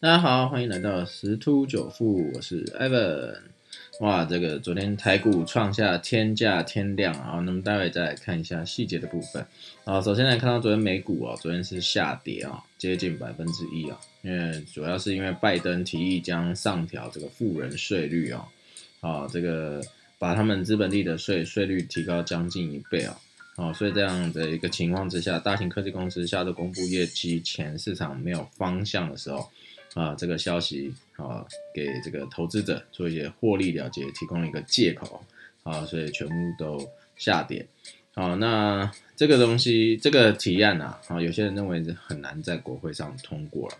大家好，欢迎来到十突九富，我是 Evan。哇，这个昨天台股创下天价天量啊，那么待会再来看一下细节的部分啊。首先来看到昨天美股啊，昨天是下跌啊，接近百分之一啊，因为主要是因为拜登提议将上调这个富人税率啊，啊，这个把他们资本利的税税率提高将近一倍啊。哦，所以这样的一个情况之下，大型科技公司下周公布业绩前，市场没有方向的时候，啊，这个消息啊，给这个投资者做一些获利了结提供一个借口，啊，所以全部都下跌。好，那这个东西，这个提案呐，啊，有些人认为是很难在国会上通过了，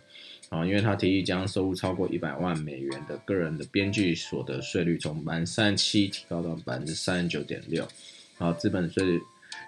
啊，因为他提议将收入超过一百万美元的个人的边际所得税率从百分之三十七提高到百分之三十九点六，啊，资本税。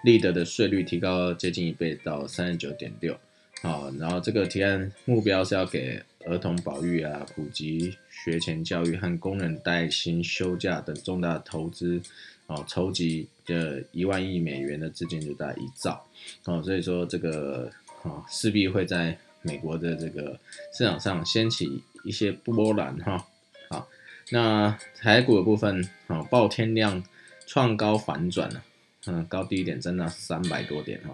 利得的税率提高接近一倍到三十九点六，啊，然后这个提案目标是要给儿童保育啊、普及学前教育和工人带薪休假等重大投资，哦，筹集的一万亿美元的资金就大概一兆，哦，所以说这个啊势必会在美国的这个市场上掀起一些波澜哈，好，那台股的部分啊，爆天量创高反转了。嗯，高低点真的三百多点哈，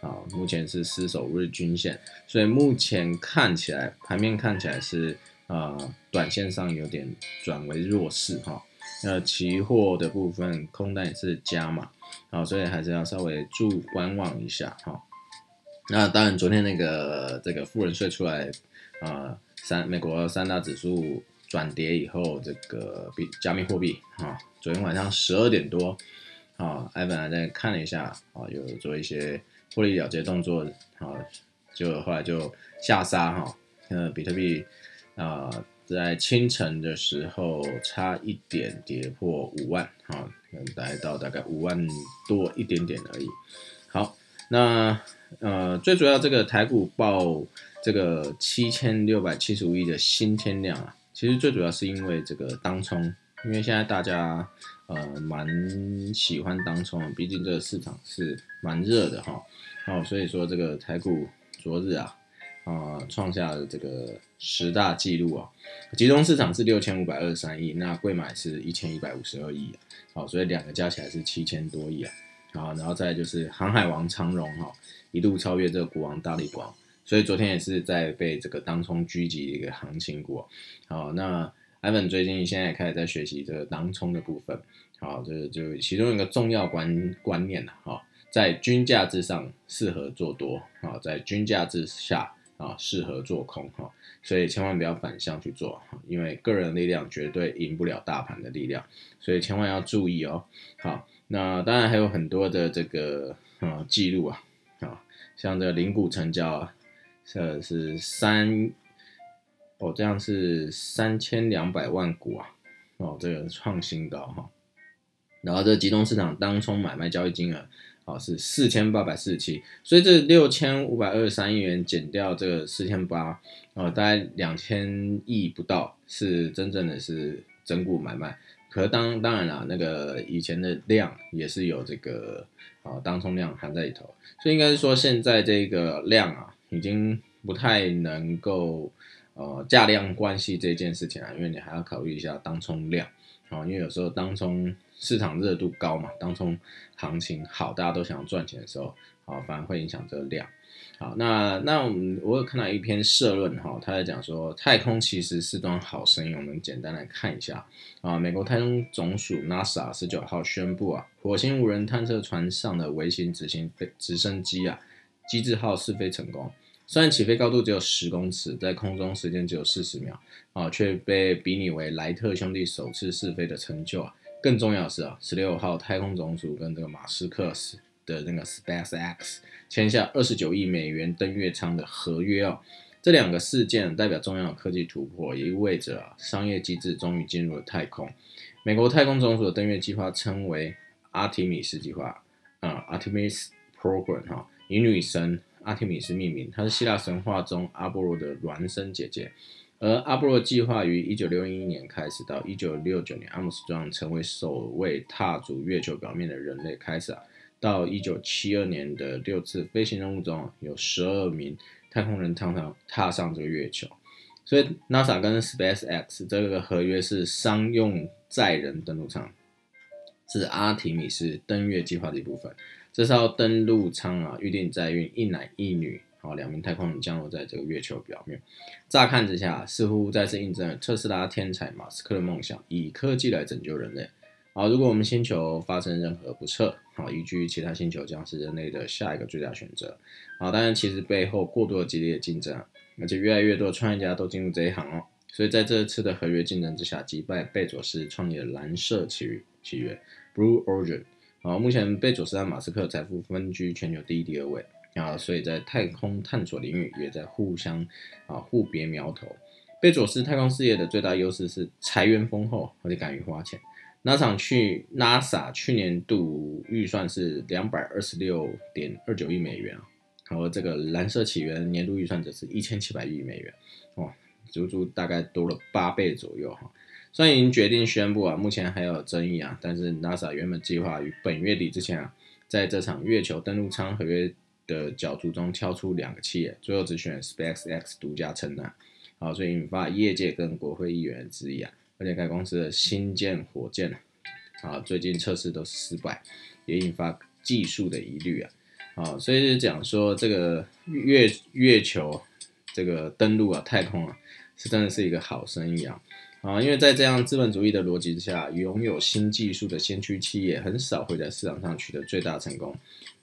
啊，目前是失守日均线，所以目前看起来盘面看起来是呃短线上有点转为弱势哈，那期货的部分空单也是加嘛，好，所以还是要稍微注观望一下哈。那当然，昨天那个这个富人税出来，啊，三美国三大指数转跌以后，这个比加密货币啊，昨天晚上十二点多。啊，艾本还在看了一下，啊，有做一些获利了结动作，啊，就后来就下杀哈，呃，比特币啊，在清晨的时候差一点跌破五万，哈，来到大概五万多一点点而已。好，那呃，最主要这个台股报这个七千六百七十五亿的新天量啊，其实最主要是因为这个当冲。因为现在大家呃蛮喜欢当冲，毕竟这个市场是蛮热的哈，哦，所以说这个台股昨日啊啊创下了这个十大纪录啊，集中市场是六千五百二十三亿，那贵买是一千一百五十二亿，好，所以两个加起来是七千多亿啊，好，然后再就是航海王长荣哈一度超越这个股王大力光，所以昨天也是在被这个当冲狙击的一个行情股，好，那。Ivan 最近现在也开始在学习这个当冲的部分，好，这就其中一个重要观观念了哈，在均价之上适合做多，啊，在均价之下啊适合做空哈，所以千万不要反向去做，因为个人力量绝对赢不了大盘的力量，所以千万要注意哦。好，那当然还有很多的这个啊记录啊，啊，像这个零股成交啊，这是三。哦，这样是三千两百万股啊！哦，这个创新高哈。然后这集中市场当冲买卖交易金额，哦是四千八百四十七，所以这六千五百二十三亿元减掉这个四千八，哦大概两千亿不到，是真正的是整股买卖。可当当然啦，那个以前的量也是有这个啊当冲量含在里头，所以应该是说现在这个量啊，已经不太能够。呃，价量关系这件事情啊，因为你还要考虑一下当冲量，啊，因为有时候当冲市场热度高嘛，当冲行情好，大家都想赚钱的时候，啊，反而会影响这个量。好，那那我们我有看到一篇社论哈，他在讲说太空其实是桩好生意，我们简单来看一下啊，美国太空总署 NASA 十九号宣布啊，火星无人探测船上的微型直升飞直升机啊，机智号试飞成功。虽然起飞高度只有十公尺，在空中时间只有四十秒，啊，却被比拟为莱特兄弟首次试飞的成就啊。更重要的是啊，十六号太空总署跟这个马斯克的那个 SpaceX 签下二十九亿美元登月舱的合约哦。这两个事件代表重要的科技突破，也意味着商业机制终于进入了太空。美国太空总署的登月计划称为阿提米斯计划，啊，Artemis Program 哈，以女神。阿提米斯命名，她是希腊神话中阿波罗的孪生姐姐。而阿波罗计划于一九六一年开始，到一九六九年阿姆斯壮成为首位踏足月球表面的人类开始啊，到一九七二年的六次飞行任务中，有十二名太空人踏上踏上这个月球。所以 NASA 跟 SpaceX 这个合约是商用载人登陆舱，是阿提米斯登月计划的一部分。这艘登陆舱啊，预定载运一男一女，好两名太空人降落在这个月球表面。乍看之下，似乎再次印证了特斯拉天才马斯克的梦想，以科技来拯救人类。好，如果我们星球发生任何不测，好，移居其他星球将是人类的下一个最佳选择。好，当然其实背后过多的激烈的竞争，而且越来越多创业家都进入这一行哦。所以在这次的合约竞争之下，击败贝佐斯创立的蓝色起起源 Blue Origin。好，目前贝佐斯和马斯克财富分居全球第一、第二位啊，所以在太空探索领域也在互相啊互别苗头。贝佐斯太空事业的最大优势是财源丰厚，而且敢于花钱。NASA 去 NASA 去年度预算是两百二十六点二九亿美元啊，然后这个蓝色起源年度预算则是一千七百亿美元，哦，足足大概多了八倍左右哈。虽然已经决定宣布啊，目前还有争议啊，但是 NASA 原本计划于本月底之前啊，在这场月球登陆舱合约的角逐中挑出两个企业，最后只选 SpaceX 独家承担，好，所以引发业界跟国会议员质疑啊。而且该公司的新建火箭啊，最近测试都失败，也引发技术的疑虑啊，啊，所以讲说这个月月球这个登陆啊，太空啊，是真的是一个好生意啊，啊，因为在这样资本主义的逻辑之下，拥有新技术的先驱企业很少会在市场上取得最大成功，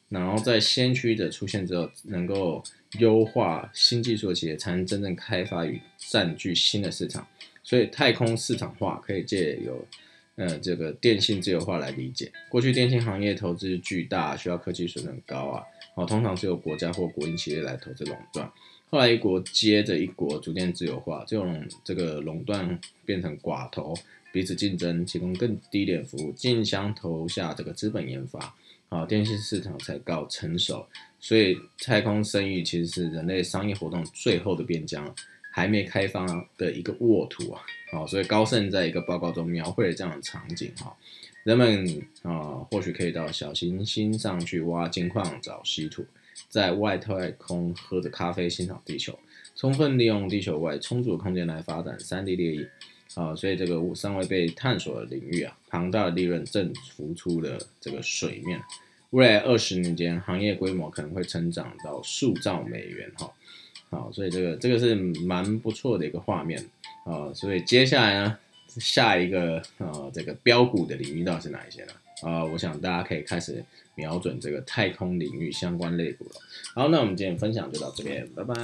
然后在先驱者出现之后，能够优化新技术的企业才能真正开发与占据新的市场。所以太空市场化可以借由，呃，这个电信自由化来理解。过去电信行业投资巨大，需要科技水准高啊，哦，通常是由国家或国营企业来投资垄断。后来一国接着一国逐渐自由化，这种这个垄断变成寡头，彼此竞争，提供更低廉服务，竞相投下这个资本研发，啊，电信市场才告成熟。所以太空生意其实是人类商业活动最后的边疆。还没开发的一个沃土啊，好，所以高盛在一个报告中描绘了这样的场景哈，人们啊或许可以到小行星上去挖金矿找稀土，在外太空喝着咖啡欣赏地球，充分利用地球外充足的空间来发展三 D 列印，啊，所以这个尚未被探索的领域啊，庞大的利润正浮出了这个水面，未来二十年间行业规模可能会成长到数兆美元哈。好，所以这个这个是蛮不错的一个画面啊，所以接下来呢，下一个呃这个标股的领域到底是哪一些呢？啊，我想大家可以开始瞄准这个太空领域相关类股了。好，那我们今天分享就到这边，拜拜。